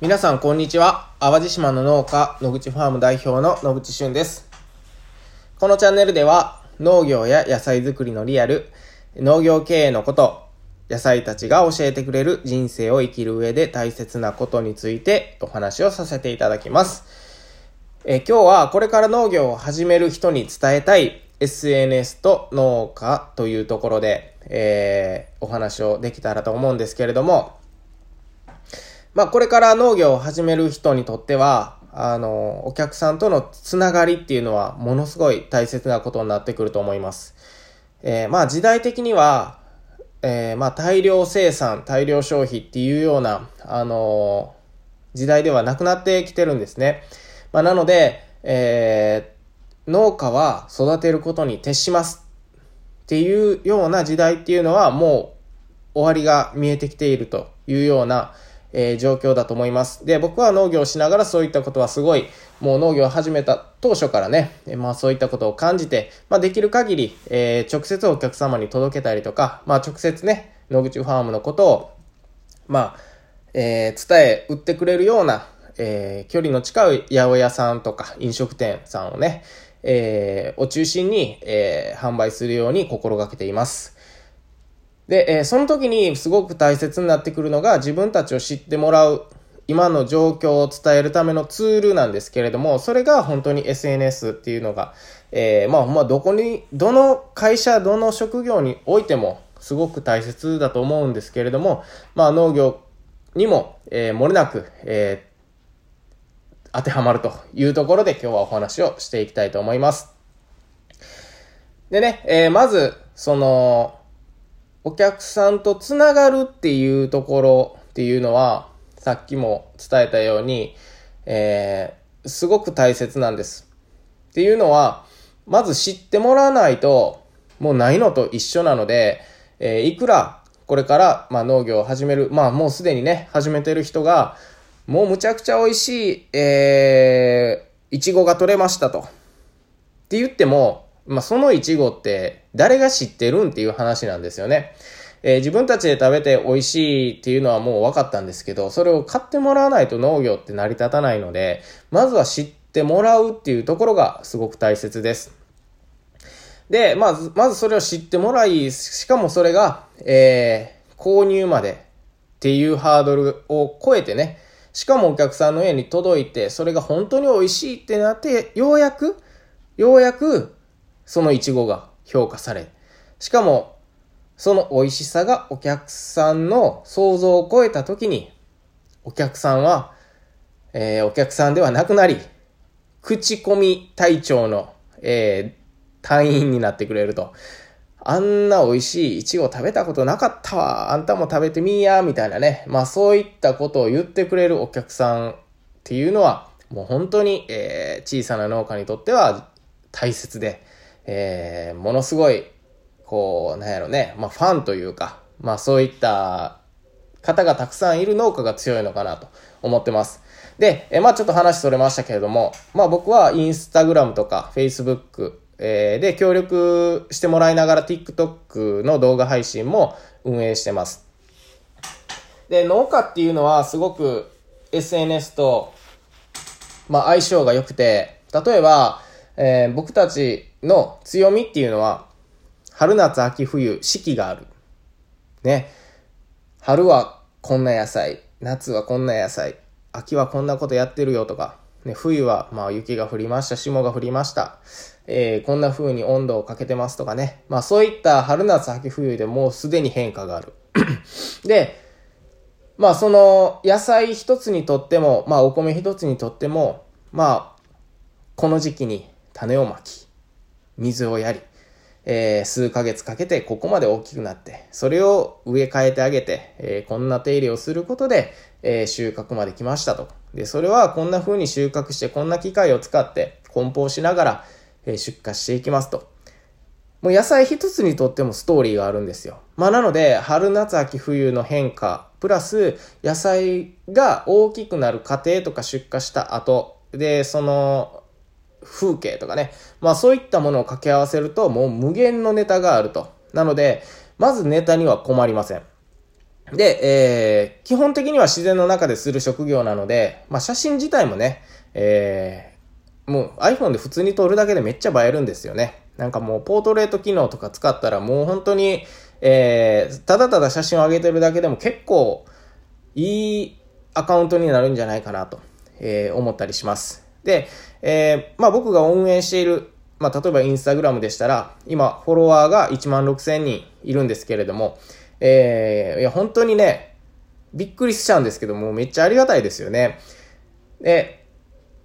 皆さんこんにちは。淡路島の農家、野口ファーム代表の野口俊です。このチャンネルでは農業や野菜作りのリアル、農業経営のこと、野菜たちが教えてくれる人生を生きる上で大切なことについてお話をさせていただきます。え今日はこれから農業を始める人に伝えたい SNS と農家というところで、えーお話をできたらと思うんですけれども、まあこれから農業を始める人にとっては、あの、お客さんとのつながりっていうのはものすごい大切なことになってくると思います。えーまあ時代的には、えーまあ大量生産、大量消費っていうような、あの時代ではなくなってきてるんですね。まあなので、えー農家は育てることに徹しますっていうような時代っていうのはもう終わりが見えてきているというような、えー状況だと思います。で、僕は農業をしながらそういったことはすごい、もう農業を始めた当初からね、えまあそういったことを感じて、まあできる限り、えー直接お客様に届けたりとか、まあ直接ね、野口ファームのことを、まあ、えー伝え、売ってくれるような、えー距離の近い八百屋さんとか飲食店さんをね、えーを中心に、え販売するように心がけています。で、えーその時にすごく大切になってくるのが自分たちを知ってもらう今の状況を伝えるためのツールなんですけれども、それが本当に SNS っていうのが、えーまあ、まあ、どこに、どの会社、どの職業においてもすごく大切だと思うんですけれども、まあ、農業にも、えー漏れなく、えー当てはまるというところで今日はお話をしていきたいと思います。でね、えーまず、その、お客さんとつながるっていうところっていうのは、さっきも伝えたように、えーすごく大切なんです。っていうのは、まず知ってもらわないと、もうないのと一緒なので、えーいくらこれから、まあ、農業を始める、まあもうすでにね、始めてる人が、もうむちゃくちゃ美味しい、えー、いちごが取れましたと。って言っても、まあ、そのイチゴって誰が知ってるんっていう話なんですよね。えー自分たちで食べて美味しいっていうのはもう分かったんですけど、それを買ってもらわないと農業って成り立たないので、まずは知ってもらうっていうところがすごく大切です。で、まず、まずそれを知ってもらい、しかもそれが、えー購入までっていうハードルを超えてね、しかもお客さんの家に届いて、それが本当に美味しいってなって、ようやく、ようやく、そのイチゴが評価され、しかも、その美味しさがお客さんの想像を超えた時に、お客さんは、えーお客さんではなくなり、口コミ隊長の、えー隊員になってくれると。あんな美味しいイチゴ食べたことなかったわ。あんたも食べてみーや、みたいなね。まあそういったことを言ってくれるお客さんっていうのは、もう本当に、えー小さな農家にとっては大切で、えーものすごい、こう、なんやろね、まあファンというか、まあそういった方がたくさんいる農家が強いのかなと思ってます。で、えまあちょっと話それましたけれども、まあ僕はインスタグラムとか Facebook、えーで協力してもらいながら TikTok の動画配信も運営してます。で、農家っていうのはすごく SNS と、まあ相性が良くて、例えば、えー僕たちの強みっていうのは、春夏秋冬四季がある。ね。春はこんな野菜、夏はこんな野菜、秋はこんなことやってるよとか、ね、冬はまあ雪が降りました、霜が降りました、えーこんな風に温度をかけてますとかね。まあそういった春夏秋冬でもうすでに変化がある。で、まあその野菜一つにとっても、まあお米一つにとっても、まあこの時期に種をまき、水をやり、えー数ヶ月かけてここまで大きくなって、それを植え替えてあげて、えーこんな手入れをすることで、えー収穫まで来ましたと。で、それはこんな風に収穫して、こんな機械を使って、梱包しながら、え出荷していきますと。もう野菜一つにとってもストーリーがあるんですよ。まあなので、春夏秋冬の変化、プラス野菜が大きくなる過程とか出荷した後、で、その風景とかね。まあそういったものを掛け合わせるともう無限のネタがあると。なので、まずネタには困りません。で、えー、基本的には自然の中でする職業なので、まあ写真自体もね、えー、もう iPhone で普通に撮るだけでめっちゃ映えるんですよね。なんかもうポートレート機能とか使ったらもう本当に、えー、ただただ写真を上げてるだけでも結構いいアカウントになるんじゃないかなと、えー、思ったりします。で、えー、まあ僕が運営している、まあ例えばインスタグラムでしたら、今フォロワーが1万6000人いるんですけれども、えー、いや本当にね、びっくりしちゃうんですけども、めっちゃありがたいですよね。で、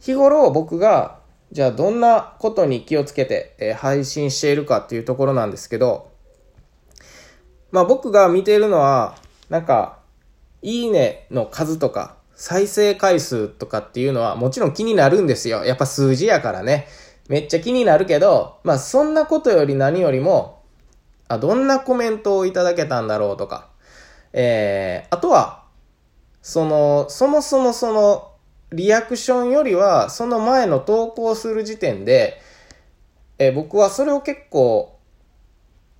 日頃僕が、じゃあどんなことに気をつけて、えー、配信しているかっていうところなんですけど、まあ僕が見ているのは、なんか、いいねの数とか、再生回数とかっていうのはもちろん気になるんですよ。やっぱ数字やからね。めっちゃ気になるけど、まあそんなことより何よりも、あ、どんなコメントをいただけたんだろうとか、えー、あとは、その、そもそもその、リアクションよりは、その前の投稿する時点で、えー、僕はそれを結構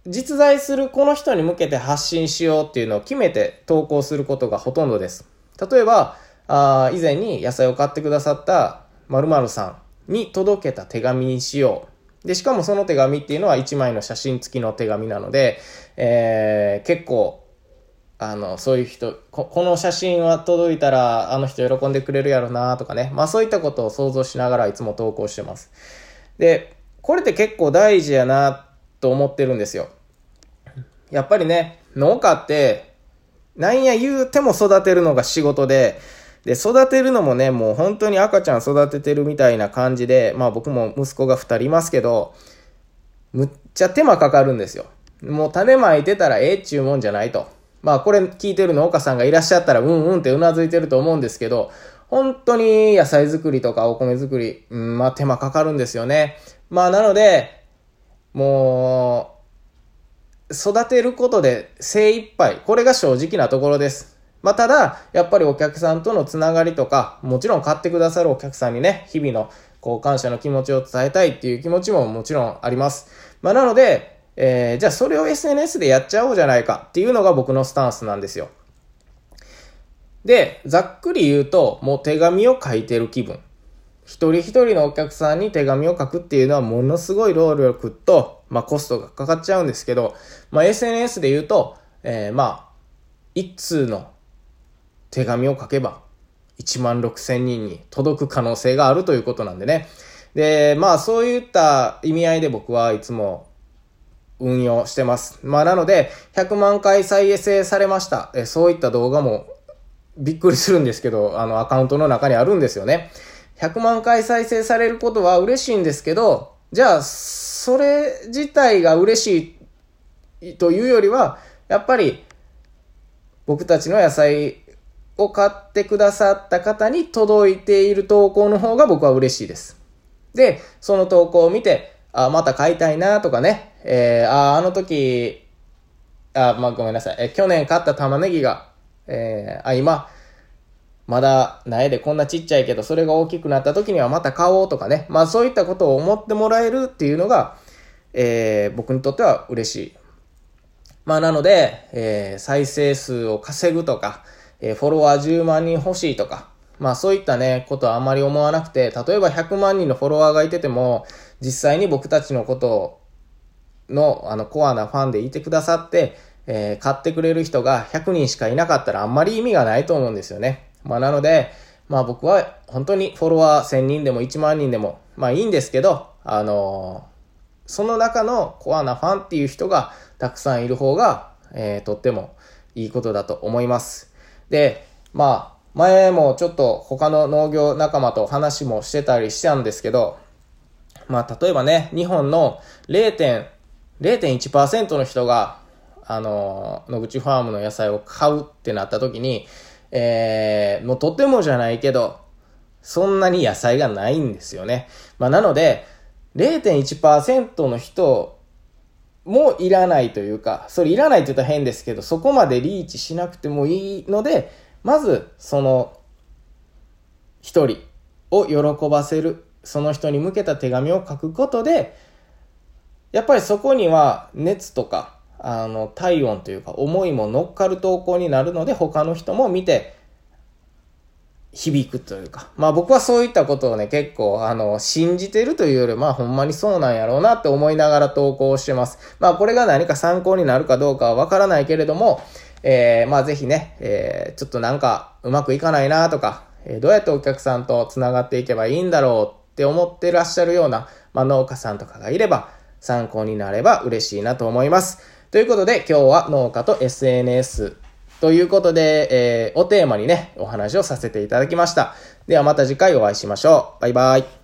実在するこの人に向けて発信しようっていうのを決めて投稿することがほとんどです。例えば、あ以前に野菜を買ってくださった〇〇さんに届けた手紙にしよう。で、しかもその手紙っていうのは1枚の写真付きの手紙なので、えー、結構、あの、そういう人こ、この写真は届いたらあの人喜んでくれるやろなとかね。まあそういったことを想像しながらいつも投稿してます。で、これって結構大事やなと思ってるんですよ。やっぱりね、農家って、なんや言うても育てるのが仕事で、で、育てるのもね、もう本当に赤ちゃん育ててるみたいな感じで、まあ僕も息子が2人いますけど、むっちゃ手間かかるんですよ。もう種まいてたらええっちゅうもんじゃないと。まあこれ聞いてる農家さんがいらっしゃったらうんうんってうなずいてると思うんですけど、本当に野菜作りとかお米作り、うん、まあ手間かかるんですよね。まあなので、もう、育てることで精一杯。これが正直なところです。まあ、ただ、やっぱりお客さんとのつながりとか、もちろん買ってくださるお客さんにね、日々のこう感謝の気持ちを伝えたいっていう気持ちももちろんあります。まあ、なので、えー、じゃあそれを SNS でやっちゃおうじゃないかっていうのが僕のスタンスなんですよ。で、ざっくり言うと、もう手紙を書いてる気分。一人一人のお客さんに手紙を書くっていうのはものすごい労力と、まあコストがかかっちゃうんですけど、まあ SNS で言うと、えー、まあ、一通の手紙を書けば1万6千人に届く可能性があるということなんでね。で、まあそういった意味合いで僕はいつも運用してます。まあなので、100万回再生されました。えそういった動画もびっくりするんですけど、あのアカウントの中にあるんですよね。100万回再生されることは嬉しいんですけど、じゃあ、それ自体が嬉しいというよりは、やっぱり僕たちの野菜を買ってくださった方に届いている投稿の方が僕は嬉しいです。で、その投稿を見て、あ、また買いたいなとかね、えー、あ、あの時、あ、まあ、ごめんなさい、え去年買った玉ねぎが、えー、あ、今、まだ苗でこんなちっちゃいけど、それが大きくなった時にはまた買おうとかね。まあそういったことを思ってもらえるっていうのが、えー、僕にとっては嬉しい。まあなので、えー、再生数を稼ぐとか、え、フォロワー10万人欲しいとか、まあそういったね、ことはあまり思わなくて、例えば100万人のフォロワーがいてても、実際に僕たちのことの、あの、コアなファンでいてくださって、えー、買ってくれる人が100人しかいなかったらあんまり意味がないと思うんですよね。まあなので、まあ僕は本当にフォロワー1000人でも1万人でも、まあいいんですけど、あのー、その中のコアなファンっていう人がたくさんいる方が、えー、とってもいいことだと思います。で、まあ、前もちょっと他の農業仲間と話もしてたりしたんですけど、まあ例えばね、日本の0.1%の人が、あの、野口ファームの野菜を買うってなった時に、えー、もうとてもじゃないけど、そんなに野菜がないんですよね。まあ、なので、0.1%の人もいらないというか、それいらないって言ったら変ですけど、そこまでリーチしなくてもいいので、まず、その、一人を喜ばせる、その人に向けた手紙を書くことで、やっぱりそこには熱とか、あの、体温というか思いも乗っかる投稿になるので、他の人も見て、響くというか。まあ僕はそういったことをね、結構、あの、信じてるというより、まあほんまにそうなんやろうなって思いながら投稿してます。まあこれが何か参考になるかどうかはわからないけれども、えー、まあぜひね、えー、ちょっとなんかうまくいかないなとか、えー、どうやってお客さんと繋がっていけばいいんだろうって思ってらっしゃるような、まあ農家さんとかがいれば、参考になれば嬉しいなと思います。ということで今日は農家と SNS ということで、えー、おテーマにね、お話をさせていただきました。ではまた次回お会いしましょう。バイバイ。